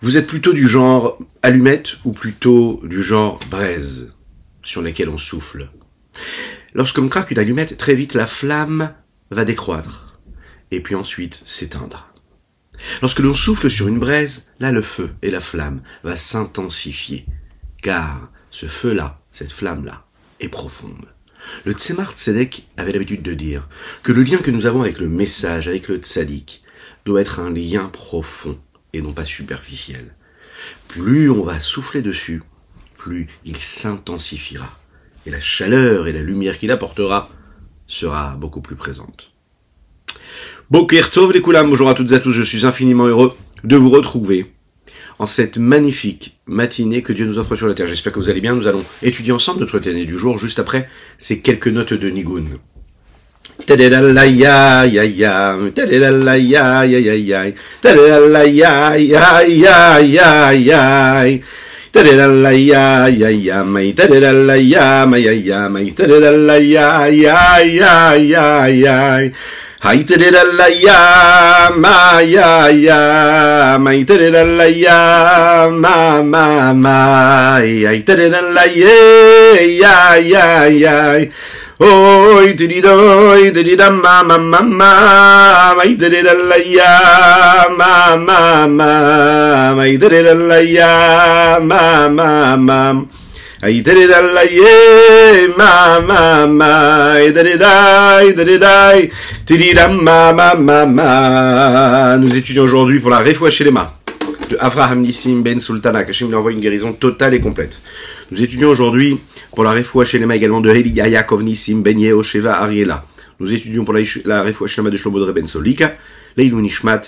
Vous êtes plutôt du genre allumette ou plutôt du genre braise sur lesquelles on souffle? Lorsque l'on craque une allumette, très vite la flamme va décroître et puis ensuite s'éteindre. Lorsque l'on souffle sur une braise, là le feu et la flamme va s'intensifier, car ce feu-là, cette flamme-là, est profonde. Le Tzemar Tzedek avait l'habitude de dire que le lien que nous avons avec le message, avec le Tzadik, doit être un lien profond et non pas superficiel. Plus on va souffler dessus, plus il s'intensifiera. Et la chaleur et la lumière qu'il apportera sera beaucoup plus présente. Boker Tov les bonjour à toutes et à tous, je suis infiniment heureux de vous retrouver en cette magnifique matinée que Dieu nous offre sur la terre. J'espère que vous allez bien, nous allons étudier ensemble notre année du jour, juste après ces quelques notes de Nigun. Hay la ya ma ya ya ma la ya ma ma ma ay la ye ya ya ya Oi tididoi tidida ma ma ma ma ma la ya ma ma ma ma la ya ma ma ma nous étudions aujourd'hui pour la Refoua Shelema de Avraham Nissim Ben Sultana. Hachem lui envoie une guérison totale et complète. Nous étudions aujourd'hui pour la Refoua Shelema également de Heli Yaakov Nissim Ben Yehosheva Ariela. Nous étudions pour la, la Refoua de Shlomo Ben Solika. Leilou Nishmat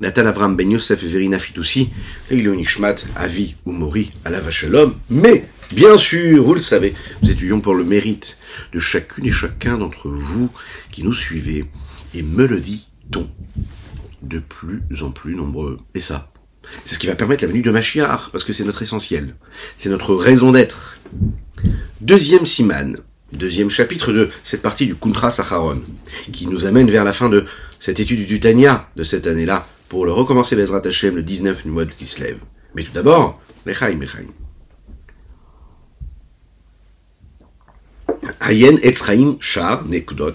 Nathan Avram Ben Yosef Verina Fitoussi. Leilou Nishmat Avi ou Mori à la Vachelom. Mais Bien sûr, vous le savez, nous étudions pour le mérite de chacune et chacun d'entre vous qui nous suivez, et me le dit-on de plus en plus nombreux. Et ça, c'est ce qui va permettre la venue de Machiar, parce que c'est notre essentiel. C'est notre raison d'être. Deuxième siman, deuxième chapitre de cette partie du Kuntra Sacharon, qui nous amène vers la fin de cette étude du Tanya de cette année-là, pour le recommencer Bezrat Hashem le 19 du mois de Kislev. Mais tout d'abord, Lechaim, Lechaim. Hayen Etzraim Shar Nekudot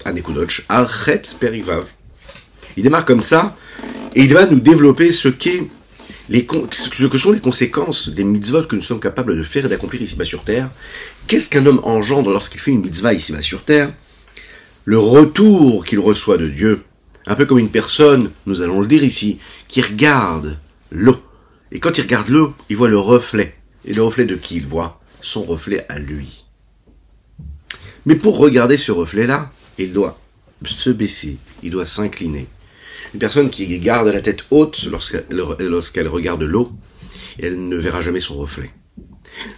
Archet Perivav. Il démarre comme ça, et il va nous développer ce qu'est les, ce que sont les conséquences des mitzvot que nous sommes capables de faire et d'accomplir ici-bas sur terre? Qu'est-ce qu'un homme engendre lorsqu'il fait une mitzvah ici-bas sur terre? Le retour qu'il reçoit de Dieu, un peu comme une personne, nous allons le dire ici, qui regarde l'eau. Et quand il regarde l'eau, il voit le reflet. Et le reflet de qui il voit? Son reflet à lui. Mais pour regarder ce reflet-là, il doit se baisser, il doit s'incliner. Une personne qui garde la tête haute lorsqu'elle regarde l'eau, elle ne verra jamais son reflet.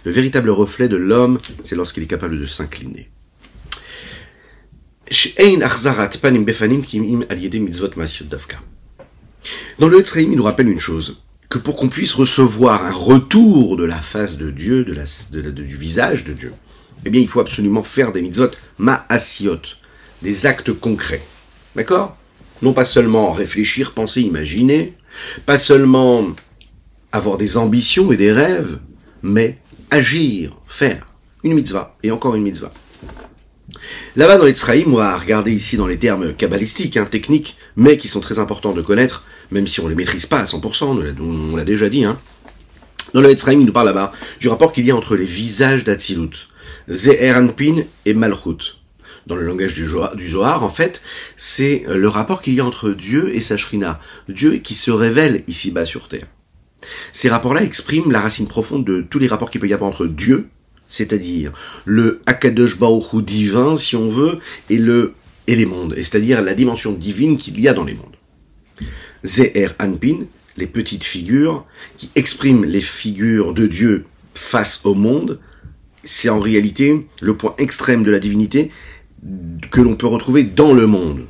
Le véritable reflet de l'homme, c'est lorsqu'il est capable de s'incliner. Dans le Etzraim, il nous rappelle une chose, que pour qu'on puisse recevoir un retour de la face de Dieu, de du visage de Dieu, eh bien, il faut absolument faire des mitzvot ma'asiot, des actes concrets. D'accord? Non pas seulement réfléchir, penser, imaginer, pas seulement avoir des ambitions et des rêves, mais agir, faire une mitzvah et encore une mitzvah. Là-bas dans l'Etzraïm, on va regarder ici dans les termes kabbalistiques, hein, techniques, mais qui sont très importants de connaître, même si on ne les maîtrise pas à 100%, on l'a déjà dit. Hein. Dans le il nous parle là-bas du rapport qu'il y a entre les visages d'Atsilut. Ze'eranpin et Malchut. Dans le langage du, Zohar, en fait, c'est le rapport qu'il y a entre Dieu et sa Shrina, Dieu qui se révèle ici-bas sur terre. Ces rapports-là expriment la racine profonde de tous les rapports qu'il peut y avoir entre Dieu, c'est-à-dire le Akadosh Baruch divin, si on veut, et le et les mondes, c'est-à-dire la dimension divine qu'il y a dans les mondes. Ze'er Anpin, les petites figures, qui expriment les figures de Dieu face au monde, c'est en réalité le point extrême de la divinité que l'on peut retrouver dans le monde.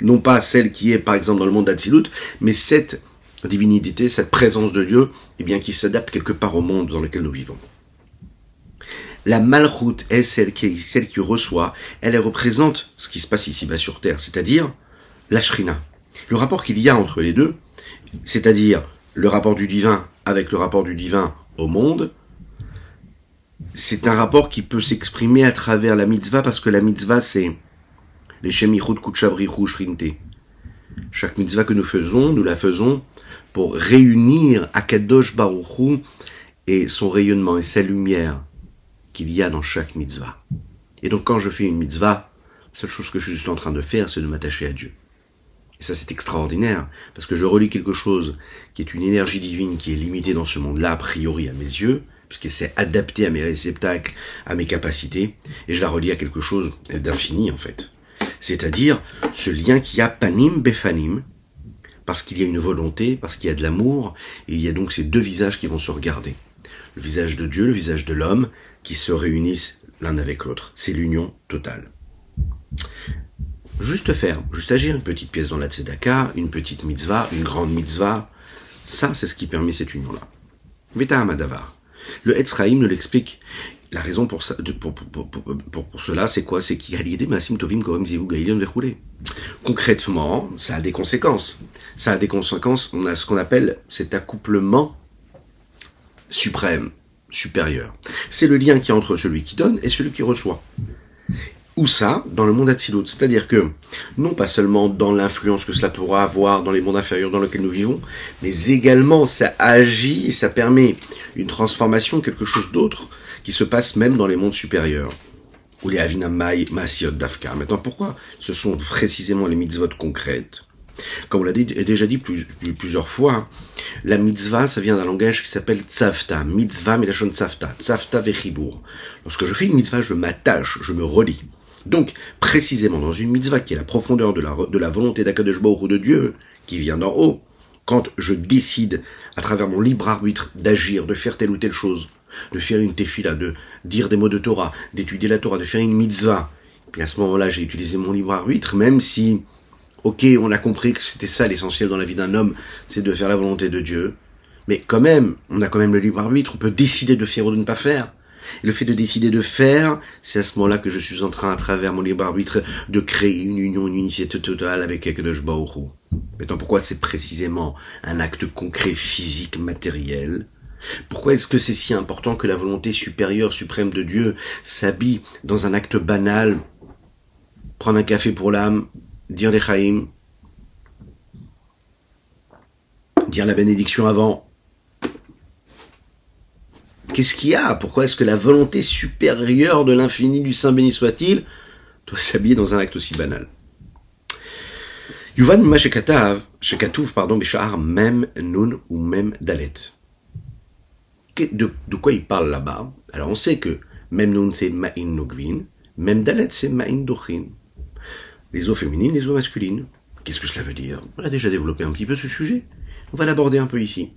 Non pas celle qui est par exemple dans le monde d'Atsilut, mais cette divinité, cette présence de Dieu, eh bien, qui s'adapte quelque part au monde dans lequel nous vivons. La malroute est celle qui, reçoit, elle, représente ce qui se passe ici-bas sur Terre, c'est-à-dire la shrina. Le rapport qu'il y a entre les deux, c'est-à-dire le rapport du divin avec le rapport du divin au monde, c'est un rapport qui peut s'exprimer à travers la mitzvah parce que la mitzvah c'est les shemichut kuchabrichu shrinte. Chaque mitzvah que nous faisons, nous la faisons pour réunir Akadosh Baruchu et son rayonnement et sa lumière qu'il y a dans chaque mitzvah. Et donc quand je fais une mitzvah, la seule chose que je suis en train de faire, c'est de m'attacher à Dieu. Et ça, c'est extraordinaire, parce que je relis quelque chose qui est une énergie divine qui est limitée dans ce monde-là, a priori à mes yeux, puisqu'elle s'est adaptée à mes réceptacles, à mes capacités, et je la relis à quelque chose d'infini, en fait. C'est-à-dire ce lien qui a panim befanim, parce qu'il y a une volonté, parce qu'il y a de l'amour, et il y a donc ces deux visages qui vont se regarder. Le visage de Dieu, le visage de l'homme, qui se réunissent l'un avec l'autre. C'est l'union totale juste faire, juste agir, une petite pièce dans la tzedaka, une petite mitzvah, une grande mitzvah, ça c'est ce qui permet cette union-là. Veta Amadavar. Le Etzraïm nous l'explique. La raison pour, cela, c'est quoi? C'est qu'il y a l'idée Massim Tovim Korem Zivu Gailion Concrètement, ça a des conséquences. Ça a des conséquences, on a ce qu'on appelle cet accouplement suprême, supérieur. C'est le lien qui est entre celui qui donne et celui qui reçoit. Où ça Dans le monde Atzilut. C'est-à-dire que, non pas seulement dans l'influence que cela pourra avoir dans les mondes inférieurs dans lesquels nous vivons, mais également ça agit ça permet une transformation, quelque chose d'autre, qui se passe même dans les mondes supérieurs. Ou les Avinamai Masiot Dafka. Maintenant, pourquoi ce sont précisément les mitzvot concrètes? Comme on l'a déjà dit plusieurs fois, la mitzvah, ça vient d'un langage qui s'appelle tzavta. Mitzvah, mais la tzavta. Tzavta vechibur. Lorsque je fais une mitzvah, je m'attache, je me relie. Donc, précisément dans une mitzvah qui est la profondeur de la, volonté d'Akadosh ou de Dieu, qui vient d'en haut, quand je décide, à travers mon libre arbitre, d'agir, de faire telle ou telle chose, de faire une tefila, de dire des mots de Torah, d'étudier la Torah, de faire une mitzvah, puis à ce moment-là, j'ai utilisé mon libre arbitre, même si, ok, on a compris que c'était ça l'essentiel dans la vie d'un homme, c'est de faire la volonté de Dieu, mais quand même, on a quand même le libre arbitre, on peut décider de faire ou de ne pas faire. Le fait de décider de faire, c'est à ce moment-là que je suis en train, à travers mon libre arbitre, de créer une union, une unicité totale avec Akadosh Baoru. Maintenant, pourquoi c'est précisément un acte concret, physique, matériel? Pourquoi est-ce que c'est si important que la volonté supérieure, suprême de Dieu s'habille dans un acte banal? Prendre un café pour l'âme, dire les chaïm, dire la bénédiction avant, Qu'est-ce qu'il y a? Pourquoi est-ce que la volonté supérieure de l'infini du Saint béni soit-il doit s'habiller dans un acte aussi banal? Yuvan Shekatuv, pardon, Bishar, même Nun ou même Dalet. De, de quoi il parle là-bas? Alors on sait que même Nun c'est Ma'in Nogvin, même Dalet c'est Ma'in Dochin. Les eaux féminines, les eaux masculines. Qu'est-ce que cela veut dire? On a déjà développé un petit peu ce sujet. On va l'aborder un peu ici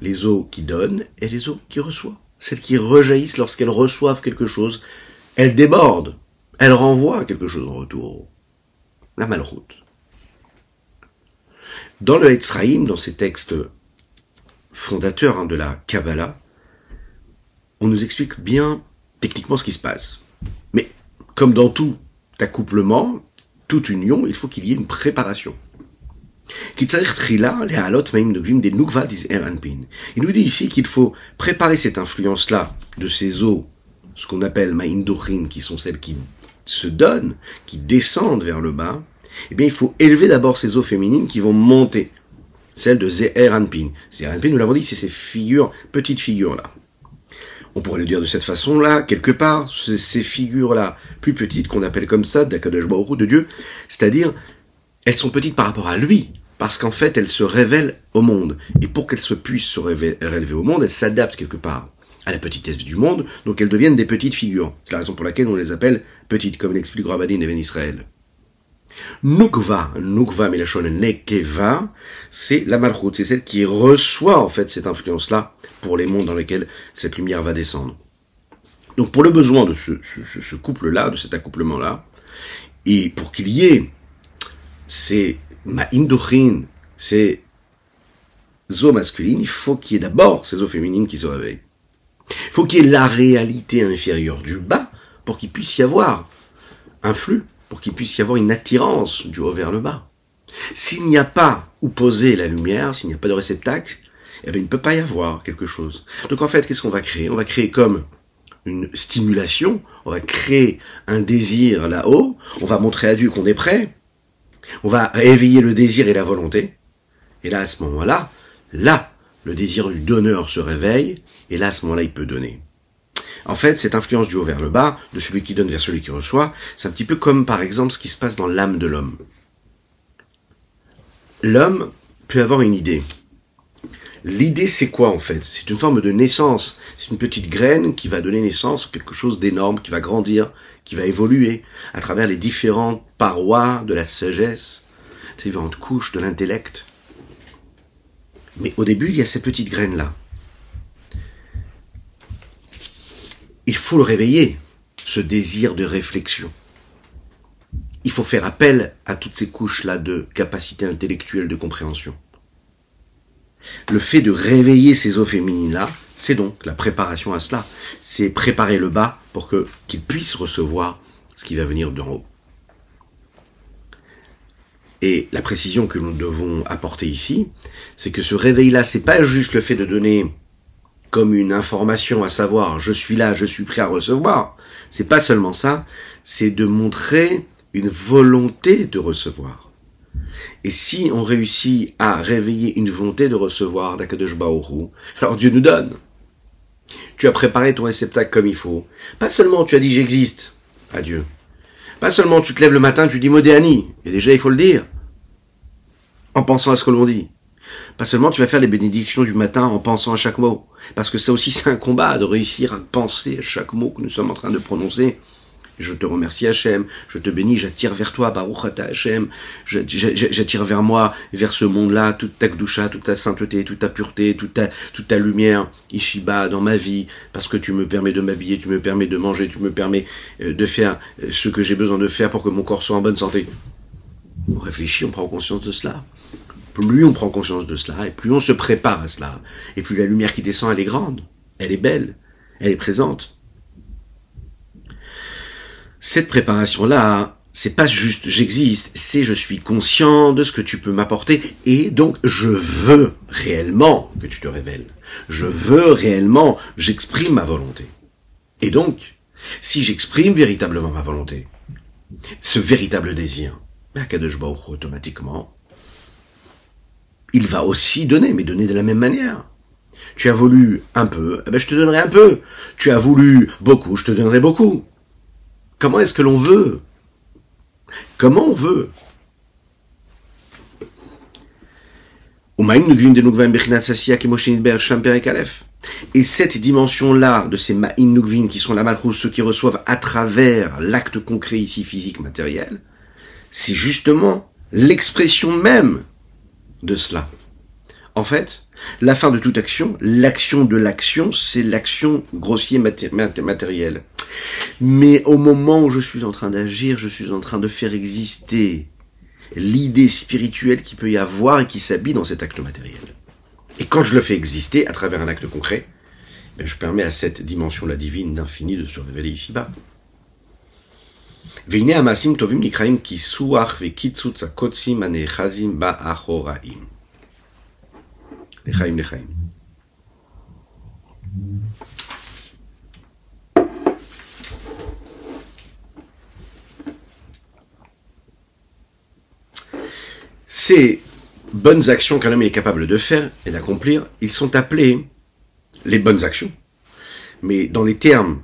les eaux qui donnent et les eaux qui reçoivent. Celles qui rejaillissent lorsqu'elles reçoivent quelque chose, elles débordent, elles renvoient quelque chose en retour. La malroute. Dans le Etzraïm, dans ces textes fondateurs hein, de la Kabbalah, on nous explique bien techniquement ce qui se passe. Mais comme dans tout accouplement, toute union, il faut qu'il y ait une préparation. Il nous dit ici qu'il faut préparer cette influence-là de ces eaux, ce qu'on appelle Ma'indochim, qui sont celles qui se donnent, qui descendent vers le bas. Eh bien, il faut élever d'abord ces eaux féminines qui vont monter. Celles de Zeher Anpin. Zeher nous l'avons dit, c'est ces figures, petites figures-là. On pourrait le dire de cette façon-là, quelque part, ces figures-là, plus petites, qu'on appelle comme ça, d'Akadosh de Dieu, c'est-à-dire elles sont petites par rapport à lui, parce qu'en fait, elles se révèlent au monde. Et pour qu'elles se puissent se révéler au monde, elles s'adaptent quelque part à la petitesse du monde, donc elles deviennent des petites figures. C'est la raison pour laquelle on les appelle petites, comme l'explique Rabadin et Ben Israël. Nukva, Nukva Melachon Nekeva, c'est la malchoute, c'est celle qui reçoit en fait cette influence-là pour les mondes dans lesquels cette lumière va descendre. Donc pour le besoin de ce, ce, ce couple-là, de cet accouplement-là, et pour qu'il y ait c'est ma'indochin, c'est eaux masculines, il faut qu'il y ait d'abord ces eaux féminines qui se réveillent. Il faut qu'il y ait la réalité inférieure du bas pour qu'il puisse y avoir un flux, pour qu'il puisse y avoir une attirance du haut vers le bas. S'il n'y a pas où poser la lumière, s'il n'y a pas de réceptacle, eh bien, il ne peut pas y avoir quelque chose. Donc en fait, qu'est-ce qu'on va créer? On va créer comme une stimulation, on va créer un désir là-haut, on va montrer à Dieu qu'on est prêt, on va éveiller le désir et la volonté, et là, à ce moment-là, là, le désir du donneur se réveille, et là, à ce moment-là, il peut donner. En fait, cette influence du haut vers le bas, de celui qui donne vers celui qui reçoit, c'est un petit peu comme par exemple ce qui se passe dans l'âme de l'homme. L'homme peut avoir une idée. L'idée, c'est quoi en fait? C'est une forme de naissance. C'est une petite graine qui va donner naissance à quelque chose d'énorme, qui va grandir, qui va évoluer à travers les différentes parois de la sagesse, ces différentes couches de l'intellect. Mais au début, il y a ces petites graines-là. Il faut le réveiller, ce désir de réflexion. Il faut faire appel à toutes ces couches-là de capacité intellectuelle de compréhension. Le fait de réveiller ces eaux féminines-là, c'est donc la préparation à cela. C'est préparer le bas pour que qu'il puisse recevoir ce qui va venir d'en haut. Et la précision que nous devons apporter ici, c'est que ce réveil-là, c'est pas juste le fait de donner comme une information à savoir je suis là, je suis prêt à recevoir. C'est pas seulement ça, c'est de montrer une volonté de recevoir. Et si on réussit à réveiller une volonté de recevoir d'Akadosh Baoru, alors Dieu nous donne. Tu as préparé ton réceptacle comme il faut. Pas seulement tu as dit j'existe à Dieu. Pas seulement tu te lèves le matin, tu dis Modéani, et déjà il faut le dire, en pensant à ce que l'on dit. Pas seulement tu vas faire les bénédictions du matin en pensant à chaque mot, parce que ça aussi c'est un combat de réussir à penser à chaque mot que nous sommes en train de prononcer. Je te remercie Hachem, je te bénis, j'attire vers toi, Baruch Hachem, j'attire vers moi, vers ce monde-là, toute ta gdoucha, toute ta sainteté, toute ta pureté, toute ta, toute ta lumière, Ishiba, dans ma vie, parce que tu me permets de m'habiller, tu me permets de manger, tu me permets euh, de faire euh, ce que j'ai besoin de faire pour que mon corps soit en bonne santé. On réfléchit, on prend conscience de cela. Plus on prend conscience de cela, et plus on se prépare à cela, et plus la lumière qui descend, elle est grande, elle est belle, elle est présente cette préparation-là, c'est pas juste j'existe, c'est je suis conscient de ce que tu peux m'apporter et donc je veux réellement que tu te révèles. Je veux réellement, j'exprime ma volonté. Et donc, si j'exprime véritablement ma volonté, ce véritable désir, ben, automatiquement, il va aussi donner, mais donner de la même manière. Tu as voulu un peu, eh ben je te donnerai un peu. Tu as voulu beaucoup, je te donnerai beaucoup. Comment est-ce que l'on veut? Comment on veut? Et cette dimension-là de ces Ma'in Nugvin qui sont la malchus, ceux qui reçoivent à travers l'acte concret ici physique matériel, c'est justement l'expression même de cela. En fait, la fin de toute action, l'action de l'action, c'est l'action grossière matérielle. Mais au moment où je suis en train d'agir, je suis en train de faire exister l'idée spirituelle qui peut y avoir et qui s'habille dans cet acte matériel. Et quand je le fais exister à travers un acte concret, ben, je permets à cette dimension-là divine d'infini de se révéler ici-bas. Ces bonnes actions qu'un homme est capable de faire et d'accomplir, ils sont appelés les bonnes actions. Mais dans les termes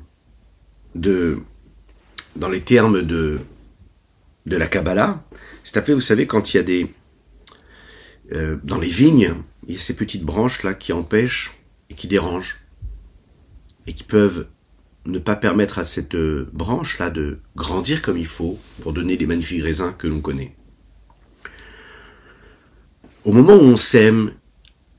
de, dans les termes de, de la Kabbalah, c'est appelé, vous savez, quand il y a des, euh, dans les vignes, il y a ces petites branches là qui empêchent et qui dérangent et qui peuvent ne pas permettre à cette euh, branche là de grandir comme il faut pour donner les magnifiques raisins que l'on connaît. Au moment où on sème,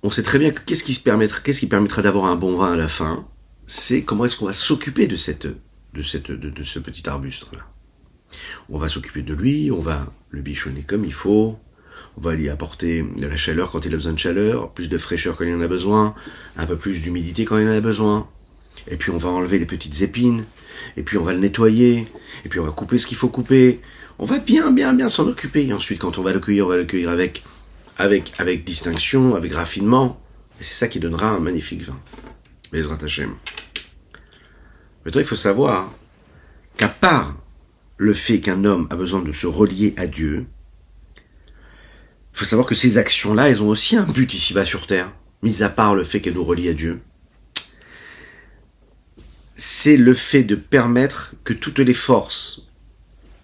on sait très bien que qu'est-ce qui se permettra, qu'est-ce qui permettra d'avoir un bon vin à la fin, c'est comment est-ce qu'on va s'occuper de cette, de cette, de, ce petit arbuste là. On va s'occuper de lui, on va le bichonner comme il faut, on va lui apporter de la chaleur quand il a besoin de chaleur, plus de fraîcheur quand il en a besoin, un peu plus d'humidité quand il en a besoin. Et puis on va enlever les petites épines, et puis on va le nettoyer, et puis on va couper ce qu'il faut couper. On va bien, bien, bien s'en occuper. Et ensuite, quand on va le cueillir, on va le cueillir avec avec, avec distinction, avec raffinement. Et c'est ça qui donnera un magnifique vin. Bezrat Hashem. Maintenant, il faut savoir qu'à part le fait qu'un homme a besoin de se relier à Dieu, il faut savoir que ces actions-là, elles ont aussi un but ici-bas sur Terre, mis à part le fait qu'elles nous relient à Dieu. C'est le fait de permettre que toutes les forces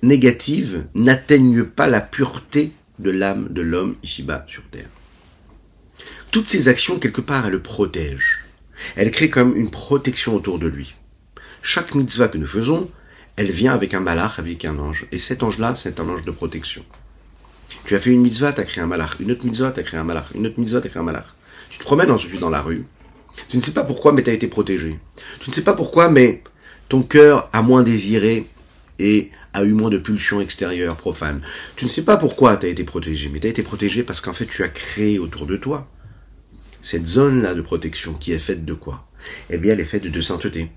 négatives n'atteignent pas la pureté de l'âme de l'homme ici-bas sur Terre. Toutes ces actions, quelque part, elles le protègent. Elles créent comme une protection autour de lui. Chaque mitzvah que nous faisons, elle vient avec un malach, avec un ange. Et cet ange-là, c'est un ange de protection. Tu as fait une mitzvah, tu as créé un malach. Une autre mitzvah, tu as créé un malach. Une autre mitzvah, tu as créé un malach. Tu te promènes ensuite dans la rue. Tu ne sais pas pourquoi, mais tu as été protégé. Tu ne sais pas pourquoi, mais ton cœur a moins désiré et a eu moins de pulsions extérieures profanes. Tu ne sais pas pourquoi tu as été protégé, mais tu as été protégé parce qu'en fait tu as créé autour de toi cette zone-là de protection qui est faite de quoi? Eh bien, elle est faite de sainteté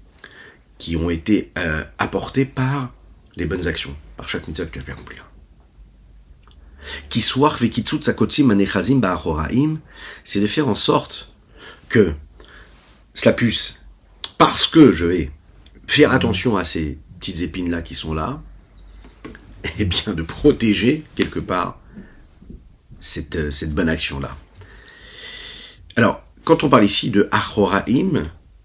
qui ont été euh, apportées par les bonnes actions, par chaque mitzvah que tu as pu accomplir. c'est de faire en sorte que cela puisse, parce que je vais faire attention à ces petites épines-là qui sont là, eh bien de protéger quelque part cette, euh, cette bonne action-là. Alors, quand on parle ici de Achoraim,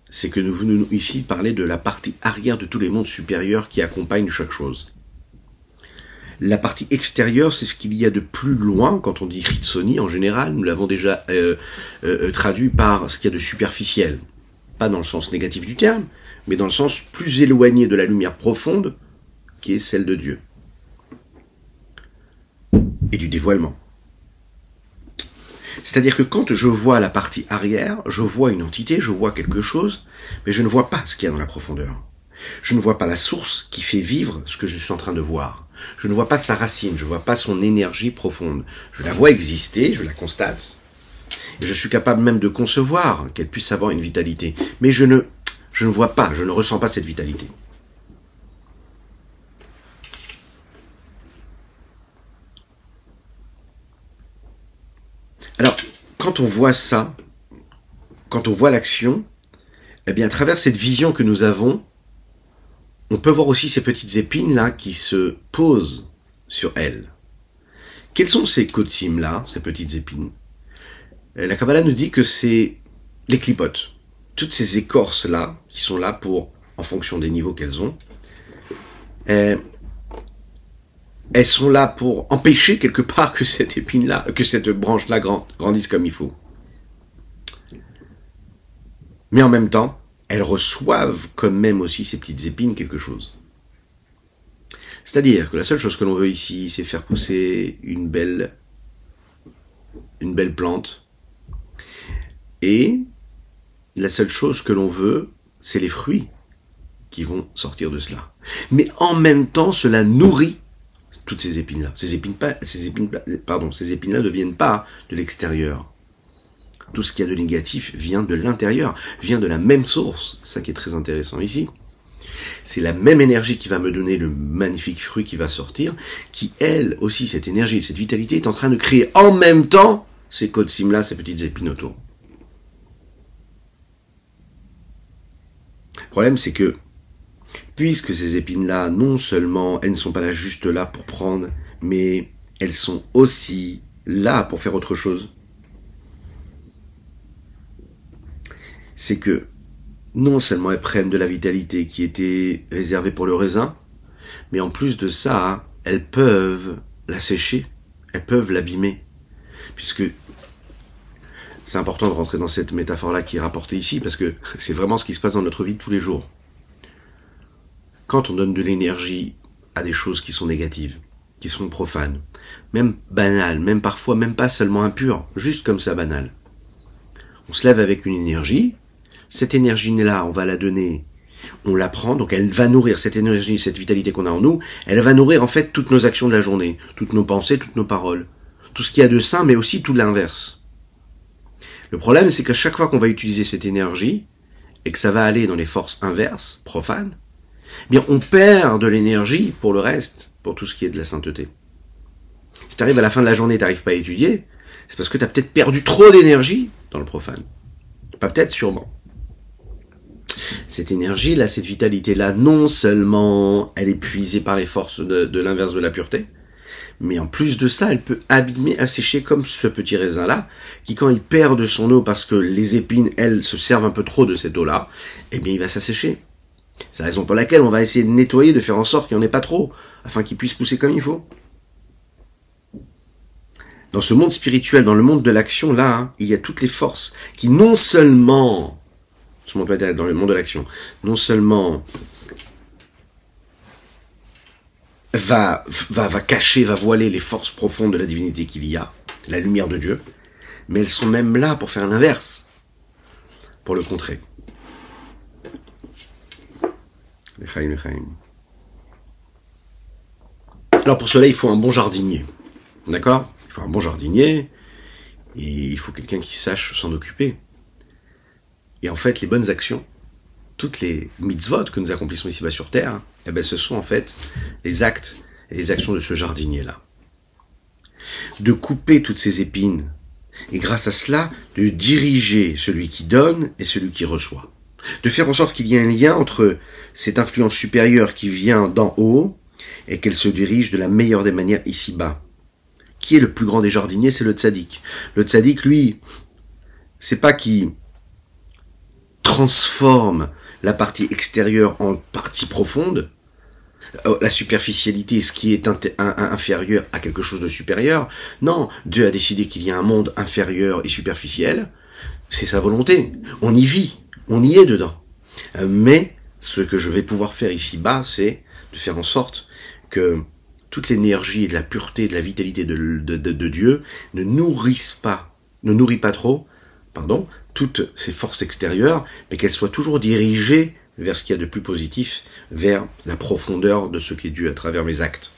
c'est que nous venons ici parler de la partie arrière de tous les mondes supérieurs qui accompagnent chaque chose. La partie extérieure, c'est ce qu'il y a de plus loin, quand on dit Hitsoni en général, nous l'avons déjà euh, euh, traduit par ce qu'il y a de superficiel. Pas dans le sens négatif du terme, mais dans le sens plus éloigné de la lumière profonde, qui est celle de Dieu. Et du dévoilement. C'est-à-dire que quand je vois la partie arrière, je vois une entité, je vois quelque chose, mais je ne vois pas ce qu'il y a dans la profondeur. Je ne vois pas la source qui fait vivre ce que je suis en train de voir. Je ne vois pas sa racine, je ne vois pas son énergie profonde. Je la vois exister, je la constate. Et je suis capable même de concevoir qu'elle puisse avoir une vitalité. Mais je ne, je ne vois pas, je ne ressens pas cette vitalité. Alors, quand on voit ça, quand on voit l'action, eh bien, à travers cette vision que nous avons, on peut voir aussi ces petites épines là qui se posent sur elles. Quelles sont ces cotimes là, ces petites épines? La Kabbalah nous dit que c'est les clipotes. Toutes ces écorces là, qui sont là pour, en fonction des niveaux qu'elles ont, eh, elles sont là pour empêcher quelque part que cette épine-là, que cette branche-là grandisse comme il faut. Mais en même temps, elles reçoivent quand même aussi ces petites épines quelque chose. C'est-à-dire que la seule chose que l'on veut ici, c'est faire pousser une belle, une belle plante. Et la seule chose que l'on veut, c'est les fruits qui vont sortir de cela. Mais en même temps, cela nourrit toutes ces épines-là. Ces épines, ces épines, pardon, ces épines-là ne viennent pas de l'extérieur. Tout ce qu'il y a de négatif vient de l'intérieur, vient de la même source. Ça qui est très intéressant ici. C'est la même énergie qui va me donner le magnifique fruit qui va sortir, qui elle aussi, cette énergie, cette vitalité est en train de créer en même temps ces codes sim-là, ces petites épines autour. Le problème, c'est que puisque ces épines-là, non seulement elles ne sont pas là juste là pour prendre, mais elles sont aussi là pour faire autre chose. C'est que non seulement elles prennent de la vitalité qui était réservée pour le raisin, mais en plus de ça, elles peuvent la sécher, elles peuvent l'abîmer, puisque c'est important de rentrer dans cette métaphore-là qui est rapportée ici, parce que c'est vraiment ce qui se passe dans notre vie tous les jours quand on donne de l'énergie à des choses qui sont négatives, qui sont profanes, même banales, même parfois même pas seulement impures, juste comme ça banales. On se lève avec une énergie, cette énergie-là, on va la donner, on la prend, donc elle va nourrir cette énergie, cette vitalité qu'on a en nous, elle va nourrir en fait toutes nos actions de la journée, toutes nos pensées, toutes nos paroles, tout ce qu'il y a de sain, mais aussi tout l'inverse. Le problème, c'est qu'à chaque fois qu'on va utiliser cette énergie, et que ça va aller dans les forces inverses, profanes, eh bien on perd de l'énergie pour le reste, pour tout ce qui est de la sainteté. Si tu arrives à la fin de la journée tu n'arrives pas à étudier, c'est parce que tu as peut-être perdu trop d'énergie dans le profane. Pas peut-être, sûrement. Cette énergie-là, cette vitalité-là, non seulement elle est puisée par les forces de, l'inverse de la pureté, mais en plus de ça, elle peut abîmer, assécher comme ce petit raisin-là, qui quand il perd de son eau parce que les épines, elles, se servent un peu trop de cette eau-là, eh bien il va s'assécher. C'est la raison pour laquelle on va essayer de nettoyer, de faire en sorte qu'il n'y en ait pas trop, afin qu'il puisse pousser comme il faut. Dans ce monde spirituel, dans le monde de l'action, là, hein, il y a toutes les forces qui non seulement, ce monde dans le monde de l'action, non seulement va, va, va cacher, va voiler les forces profondes de la divinité qu'il y a, la lumière de Dieu, mais elles sont même là pour faire l'inverse, pour le contrer. Alors pour cela, il faut un bon jardinier. D'accord? Il faut un bon jardinier et il faut quelqu'un qui sache s'en occuper. Et en fait, les bonnes actions, toutes les mitzvot que nous accomplissons ici-bas sur Terre, eh ben, ce sont en fait les actes et les actions de ce jardinier-là. De couper toutes ces épines et grâce à cela, de diriger celui qui donne et celui qui reçoit de faire en sorte qu'il y ait un lien entre cette influence supérieure qui vient d'en haut et qu'elle se dirige de la meilleure des manières ici-bas. Qui est le plus grand des jardiniers C'est le tzaddik. Le tzaddik, lui, c'est pas qui transforme la partie extérieure en partie profonde, euh, la superficialité, ce qui est inférieur à quelque chose de supérieur. Non, Dieu a décidé qu'il y a un monde inférieur et superficiel. C'est sa volonté. On y vit on y est dedans. Euh, mais ce que je vais pouvoir faire ici-bas, c'est de faire en sorte que toute l'énergie et de la pureté, de la vitalité de, Dieu ne nourrissent pas, ne nourrit pas trop, pardon, toutes ces forces extérieures, mais qu'elles soient toujours dirigées vers ce qu'il y a de plus positif, vers la profondeur de ce qui est dû à travers mes actes.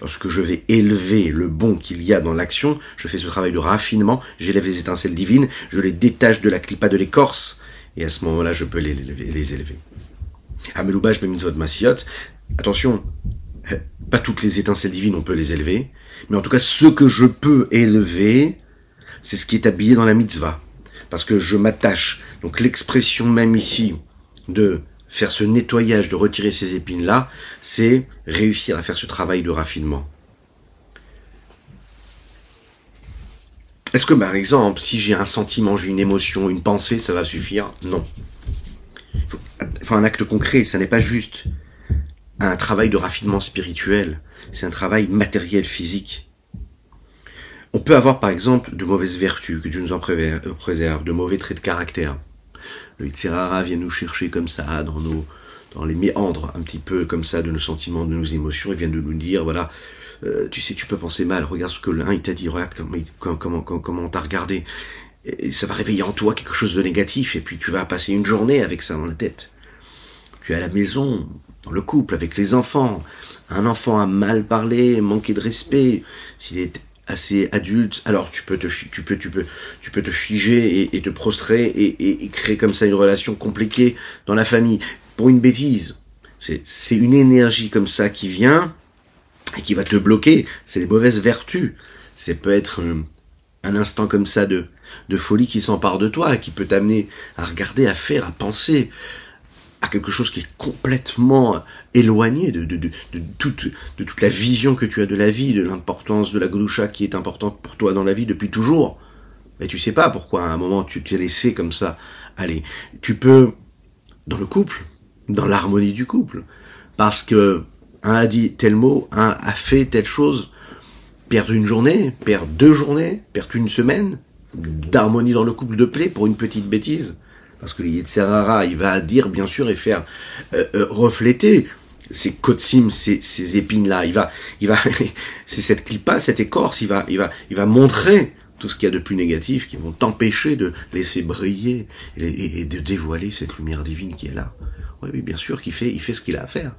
Lorsque je vais élever le bon qu'il y a dans l'action, je fais ce travail de raffinement, j'élève les étincelles divines, je les détache de la clipa de l'écorce, et à ce moment-là, je peux les, les élever. Attention, pas toutes les étincelles divines, on peut les élever, mais en tout cas, ce que je peux élever, c'est ce qui est habillé dans la mitzvah. Parce que je m'attache. Donc l'expression même ici de faire ce nettoyage, de retirer ces épines-là, c'est réussir à faire ce travail de raffinement. Est-ce que par exemple, si j'ai un sentiment, j'ai une émotion, une pensée, ça va suffire? Non. Il faut, un acte concret, ça n'est pas juste un travail de raffinement spirituel, c'est un travail matériel, physique. On peut avoir par exemple de mauvaises vertus, que Dieu nous en préserve, de mauvais traits de caractère le Itzerara vient nous chercher comme ça, dans nos, dans les méandres, un petit peu comme ça, de nos sentiments, de nos émotions, il vient de nous dire, voilà, euh, tu sais, tu peux penser mal, regarde ce que l'un, il t'a dit, regarde comment, comment, comment, comment on t'a regardé. Et ça va réveiller en toi quelque chose de négatif, et puis tu vas passer une journée avec ça dans la tête. Tu es à la maison, dans le couple, avec les enfants. Un enfant a mal parlé, manqué de respect. S'il est assez adulte, alors tu peux te, tu peux, tu peux, tu peux te figer et, te prostrer et, et, créer comme ça une relation compliquée dans la famille pour une bêtise. C'est une énergie comme ça qui vient et qui va te bloquer. C'est les mauvaises vertus. C'est peut être un, un instant comme ça de, de folie qui s'empare de toi, qui peut t'amener à regarder, à faire, à penser à quelque chose qui est complètement éloigné de, toute, la vision que tu as de la vie, de l'importance de la gloucha qui est importante pour toi dans la vie depuis toujours. Mais tu sais pas pourquoi à un moment tu t'es laissé comme ça. Allez, tu peux, dans le couple, dans l'harmonie du couple, parce que un a dit tel mot, un a fait telle chose, perdre une journée, perdre deux journées, perdre une semaine d'harmonie dans le couple de plaie pour une petite bêtise. Parce que le il va dire, bien sûr, et faire euh, euh, refléter ces kotsim, ces, ces épines-là. Il va, il va, c'est cette clipa, cette écorce, il va, il va, il va montrer tout ce qu'il y a de plus négatif qui vont t'empêcher de laisser briller et, de dévoiler cette lumière divine qui est là. Oui, bien sûr qu'il fait, il fait ce qu'il a à faire.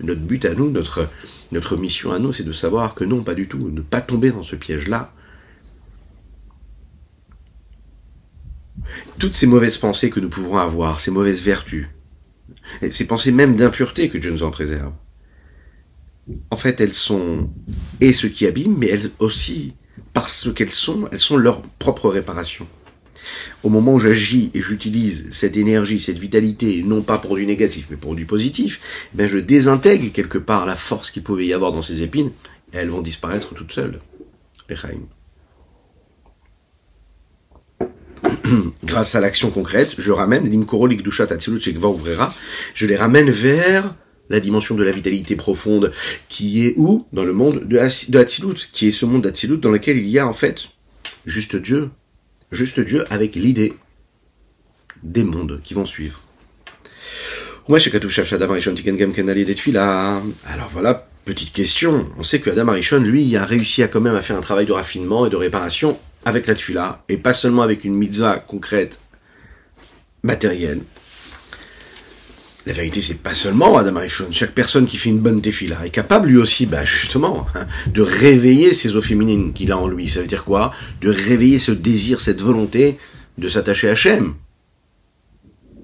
notre but à nous, notre, notre mission à nous, c'est de savoir que non, pas du tout, ne pas tomber dans ce piège-là. Toutes ces mauvaises pensées que nous pouvons avoir, ces mauvaises vertus, ces pensées même d'impureté que Dieu nous en préserve. En fait, elles sont et ce qui abîme, mais elles aussi parce qu'elles sont, elles sont leur propre réparation. Au moment où j'agis et j'utilise cette énergie, cette vitalité, non pas pour du négatif, mais pour du positif, ben je désintègre quelque part la force qu'il pouvait y avoir dans ces épines, et elles vont disparaître toutes seules. Les Grâce à l'action concrète, je ramène l'imkoro je les ramène vers la dimension de la vitalité profonde, qui est où Dans le monde de, de qui est ce monde d'Atsilut dans lequel il y a en fait juste Dieu, juste Dieu avec l'idée des mondes qui vont suivre. Alors voilà, petite question. On sait que Adam Arishon, lui, a réussi à quand même à faire un travail de raffinement et de réparation avec la tfila, et pas seulement avec une mitzvah concrète, matérielle, la vérité, c'est pas seulement Adam Arishon. Chaque personne qui fait une bonne tefila est capable, lui aussi, bah, justement, de réveiller ses eaux féminines qu'il a en lui. Ça veut dire quoi? De réveiller ce désir, cette volonté de s'attacher à Hachem.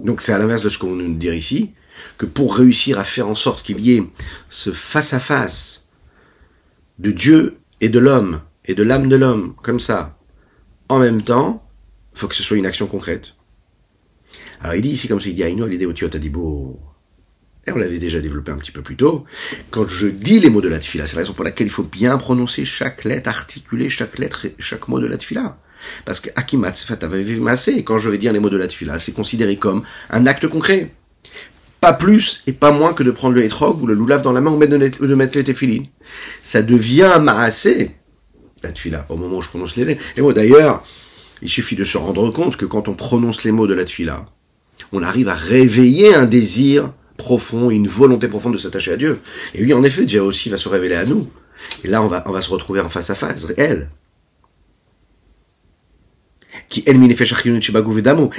Donc c'est à l'inverse de ce qu'on nous dit ici, que pour réussir à faire en sorte qu'il y ait ce face-à-face de Dieu et de l'homme, et de l'âme de l'homme, comme ça, en même temps, il faut que ce soit une action concrète. Alors il dit ici comme ça, il dit Aïno, l'idée au Adibo. Et on l'avait déjà développé un petit peu plus tôt. Quand je dis les mots de la tfila, c'est la raison pour laquelle il faut bien prononcer chaque lettre, articuler chaque lettre et chaque mot de la tfila. Parce que Akimat et quand je vais dire les mots de la tfila, c'est considéré comme un acte concret. Pas plus et pas moins que de prendre le hétrog ou le loulav dans la main ou de mettre les téfilines. Ça devient maasé, la tfila, au moment où je prononce les moi d'ailleurs, il suffit de se rendre compte que quand on prononce les mots de la tfila, on arrive à réveiller un désir profond, une volonté profonde de s'attacher à Dieu. Et oui, en effet, Dieu aussi va se révéler à nous. Et là, on va, on va se retrouver en face à face, réel.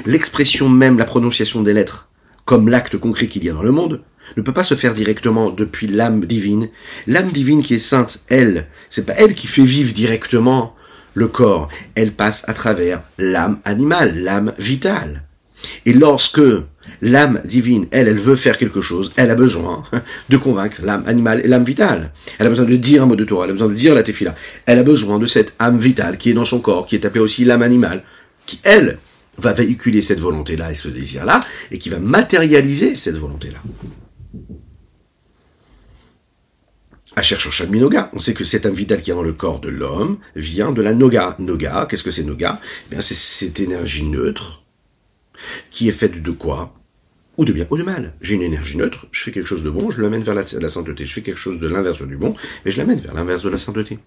L'expression même, la prononciation des lettres, comme l'acte concret qu'il y a dans le monde, ne peut pas se faire directement depuis l'âme divine. L'âme divine qui est sainte, elle, c'est pas elle qui fait vivre directement le corps. Elle passe à travers l'âme animale, l'âme vitale. Et lorsque l'âme divine, elle, elle veut faire quelque chose, elle a besoin de convaincre l'âme animale et l'âme vitale. Elle a besoin de dire un mot de Torah, elle a besoin de dire la tefila. Elle a besoin de cette âme vitale qui est dans son corps, qui est appelée aussi l'âme animale, qui, elle, va véhiculer cette volonté-là et ce désir-là, et qui va matérialiser cette volonté-là. À chercher Noga, on sait que cette âme vitale qui est dans le corps de l'homme vient de la Noga. Noga, qu'est-ce que c'est Noga? Eh C'est cette énergie neutre qui est faite de quoi? Ou de bien ou de mal. J'ai une énergie neutre, je fais quelque chose de bon, je l'amène vers la, la, sainteté. Je fais quelque chose de l'inverse du bon, mais je l'amène vers l'inverse de la sainteté.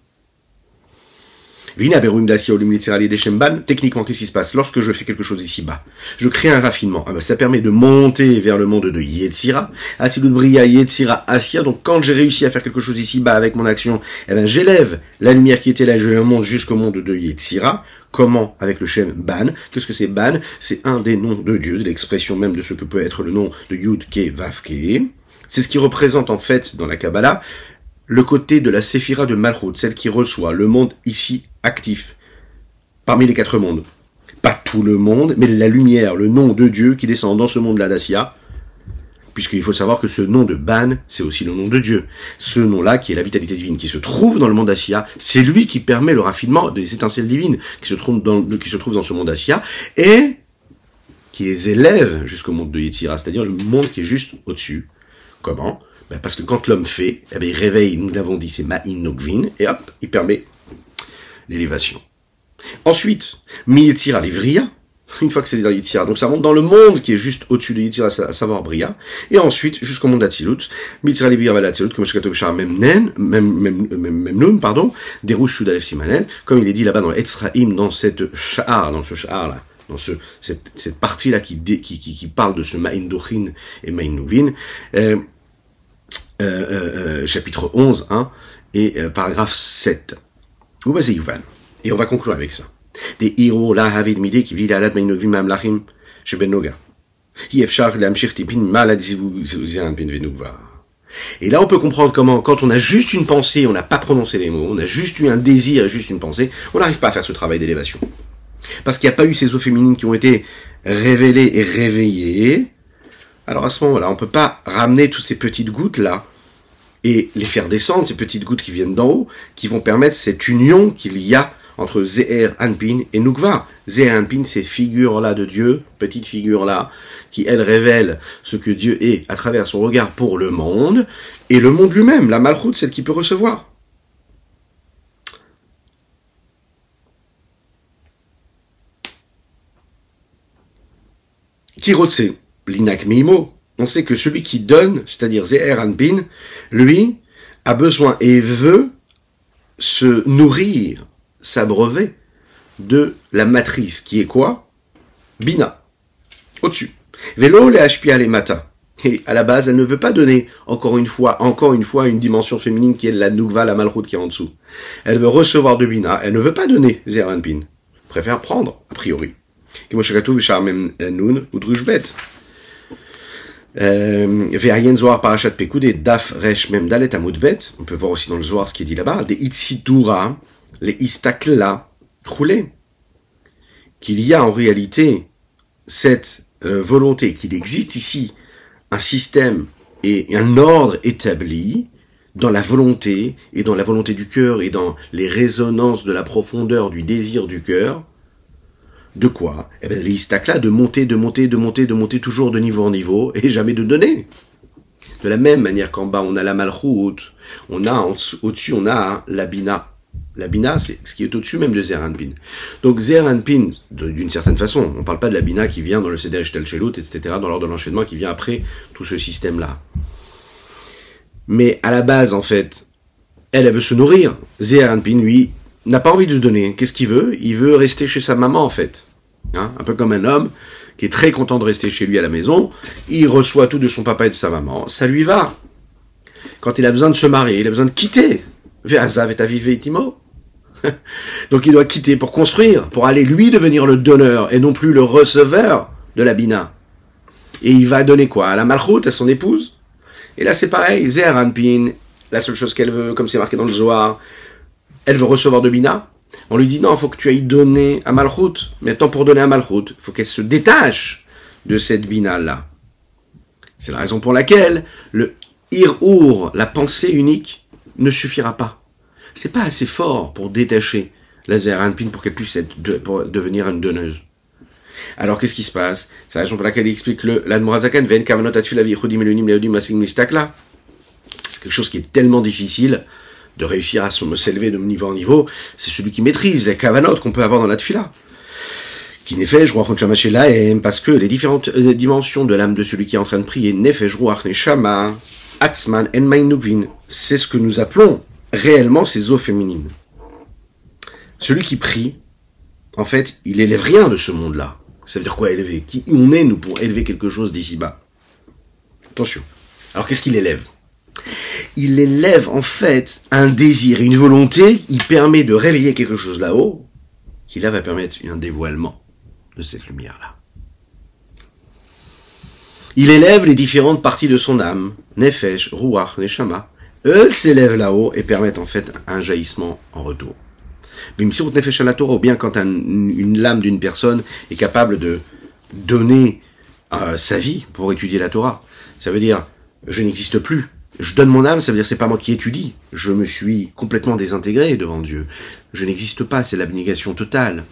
Techniquement, qu'est-ce qui se passe? Lorsque je fais quelque chose ici-bas, je crée un raffinement. Ah ben, ça permet de monter vers le monde de Yetzira. Atilut Bria, Yetzira, Asia. Donc quand j'ai réussi à faire quelque chose ici-bas avec mon action, eh ben, j'élève la lumière qui était là, je la monte jusqu'au monde de Yetzira. Comment? Avec le Shem Ban. Qu'est-ce que c'est Ban? C'est un des noms de Dieu, de l'expression même de ce que peut être le nom de Yud Ke Vav Ke. C'est ce qui représente en fait dans la Kabbalah le côté de la séphira de Malchut, celle qui reçoit le monde ici actif, parmi les quatre mondes. Pas tout le monde, mais la lumière, le nom de Dieu qui descend dans ce monde-là d'Assia, puisqu'il faut savoir que ce nom de Ban, c'est aussi le nom de Dieu. Ce nom-là, qui est la vitalité divine, qui se trouve dans le monde d'Assia, c'est lui qui permet le raffinement des étincelles divines qui se trouvent dans, qui se trouvent dans ce monde d'Assia, et qui les élève jusqu'au monde de Yetzira, c'est-à-dire le monde qui est juste au-dessus. Comment? Ben Parce que quand l'homme fait, eh ben, il réveille, nous l'avons dit, c'est Ma'in Nogvin, et hop, il permet l'élévation. Ensuite, Miyetzira Livria, une fois que c'est dans Yitzhira, donc ça monte dans le monde qui est juste au-dessus de Yitzhira, à savoir Bria, et ensuite jusqu'au monde d'Atsilut, Mitzra Livria Valatsilut, comme je même Memnen, même, pardon, des rouges Shudalef Simanel, comme il est dit là-bas dans Etzraim, dans cette Sha'ar, dans ce Sha'ar là, dans ce, cette, cette partie-là qui, qui, qui, parle de ce Ma'in Dochin et Ma'in Nuvin, euh, euh, euh, chapitre 11, hein, et euh, paragraphe 7. Et on va conclure avec ça. Des héros là, Havid Midi, qui vit la lad Mainovim Mamlachim, chez Ben Noga. Et là, on peut comprendre comment, quand on a juste une pensée, on n'a pas prononcé les mots, on a juste eu un désir et juste une pensée, on n'arrive pas à faire ce travail d'élévation. Parce qu'il n'y a pas eu ces eaux féminines qui ont été révélées et réveillées. Alors à ce moment-là, on peut pas ramener toutes ces petites gouttes là et les faire descendre, ces petites gouttes qui viennent d'en haut, qui vont permettre cette union qu'il y a entre Zeher Anpin et Nukva. Zeher Anpin, ces figures-là de Dieu, petites figures-là, qui elles révèlent ce que Dieu est à travers son regard pour le monde, et le monde lui-même, la malchoute, celle qui peut recevoir. Kirotse, Linak Mimo, on sait que celui qui donne, c'est-à-dire Zeher Anpin, lui, a besoin et veut se nourrir, s'abreuver de la matrice, qui est quoi? Bina, au-dessus. Vélo les HPA les mata. Et à la base, elle ne veut pas donner, encore une fois, encore une fois, une dimension féminine qui est la Nukva, la Malroute qui est en dessous. Elle veut recevoir de Bina, elle ne veut pas donner Zeranpin. Préfère prendre, a priori. Euh, Zohar Parashat Pekude, Daf Resh Mem on peut voir aussi dans le Zohar ce qui est dit là-bas, des Itzidura, les Istakla, roulé, qu'il y a en réalité cette euh, volonté, qu'il existe ici un système et un ordre établi dans la volonté et dans la volonté du cœur et dans les résonances de la profondeur du désir du cœur, de quoi? Eh bien, là de monter, de monter, de monter, de monter toujours de niveau en niveau et jamais de donner. De la même manière qu'en bas, on a la malchoute, on a au-dessus, on a la bina. La bina, c'est ce qui est au-dessus même de Zeranpin. Donc Zeranpin, d'une certaine façon, on ne parle pas de la bina qui vient dans le Seder Tel Shelut, etc., dans l'ordre de l'enchaînement qui vient après tout ce système-là. Mais à la base, en fait, elle, elle veut se nourrir. Zeranpin, lui, n'a pas envie de donner. Qu'est-ce qu'il veut? Il veut rester chez sa maman, en fait. Hein? Un peu comme un homme qui est très content de rester chez lui à la maison. Il reçoit tout de son papa et de sa maman. Ça lui va. Quand il a besoin de se marier, il a besoin de quitter. Ve'azav et timo. Donc il doit quitter pour construire, pour aller lui devenir le donneur et non plus le receveur de la bina. Et il va donner quoi? À la malchoute, à son épouse? Et là c'est pareil, Zeranpin, la seule chose qu'elle veut, comme c'est marqué dans le Zohar, elle veut recevoir de Bina. On lui dit non, il faut que tu ailles donner à Malchut. Maintenant, pour donner à Malchut, il faut qu'elle se détache de cette Bina-là. C'est la raison pour laquelle le Ir-Ur, la pensée unique, ne suffira pas. C'est pas assez fort pour détacher la Zéranpin pour qu'elle puisse devenir une donneuse. Alors qu'est-ce qui se passe? C'est la raison pour laquelle il explique le l'Admorazakan, Ven Kavanot C'est quelque chose qui est tellement difficile de réussir à s'élever de niveau en niveau, c'est celui qui maîtrise les cavanotes qu'on peut avoir dans la tfila. Qui nefesh ruach neshama parce que les différentes euh, dimensions de l'âme de celui qui est en train de prier, nefesh ruach neshama, atzman en c'est ce que nous appelons réellement ces eaux féminines. Celui qui prie, en fait, il élève rien de ce monde-là. Ça veut dire quoi élever? Qui on est, nous, pour élever quelque chose d'ici bas Attention. Alors qu'est-ce qu'il élève? Il élève en fait un désir, une volonté, il permet de réveiller quelque chose là-haut, qui là va permettre un dévoilement de cette lumière-là. Il élève les différentes parties de son âme, Nefesh, Ruach, Neshama. Eux s'élèvent là-haut et permettent en fait un jaillissement en retour. Nefesh la Torah, ou bien quand une lame d'une personne est capable de donner euh, sa vie pour étudier la Torah. Ça veut dire, je n'existe plus, je donne mon âme, ça veut dire c'est pas moi qui étudie. Je me suis complètement désintégré devant Dieu. Je n'existe pas, c'est l'abnégation totale.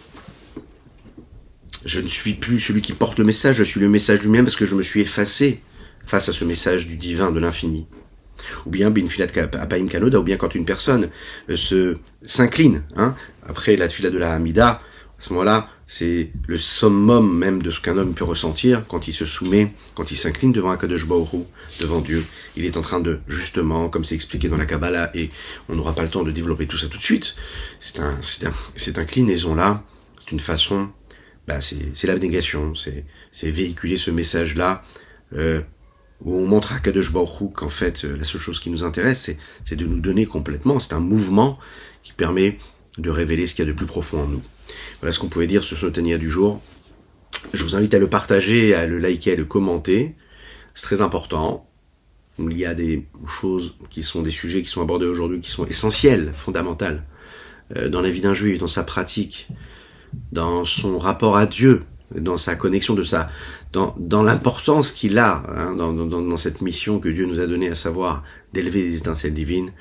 Je ne suis plus celui qui porte le message, je suis le message lui-même parce que je me suis effacé face à ce message du divin, de l'infini. Ou bien binfilat apaim kanoda, ou bien quand une personne euh, se s'incline, hein, après la fila de la Hamida, à ce moment-là, c'est le summum même de ce qu'un homme peut ressentir quand il se soumet, quand il s'incline devant Akadosh Baoru, devant Dieu. Il est en train de, justement, comme c'est expliqué dans la Kabbalah, et on n'aura pas le temps de développer tout ça tout de suite, c'est un, un, cette inclinaison-là, c'est une façon, bah, c'est, l'abnégation, c'est, véhiculer ce message-là, euh, où on montre à Kadosh Baruch qu'en fait, euh, la seule chose qui nous intéresse, c'est, c'est de nous donner complètement. C'est un mouvement qui permet de révéler ce qu'il y a de plus profond en nous. Voilà ce qu'on pouvait dire sur ce Tania du jour. Je vous invite à le partager, à le liker, à le commenter. C'est très important. Il y a des choses qui sont des sujets qui sont abordés aujourd'hui, qui sont essentiels, fondamentaux, euh, dans la vie d'un juif, dans sa pratique, dans son rapport à Dieu, dans sa connexion de sa, dans, l'importance qu'il a hein, dans, dans, dans cette mission que Dieu nous a donnée, à savoir d'élever les étincelles divines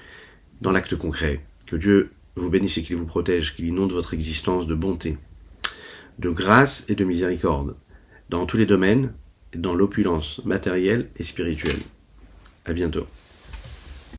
dans l'acte concret. Que Dieu vous bénisse et qu'il vous protège, qu'il inonde votre existence de bonté, de grâce et de miséricorde, dans tous les domaines, dans l'opulence matérielle et spirituelle. À bientôt.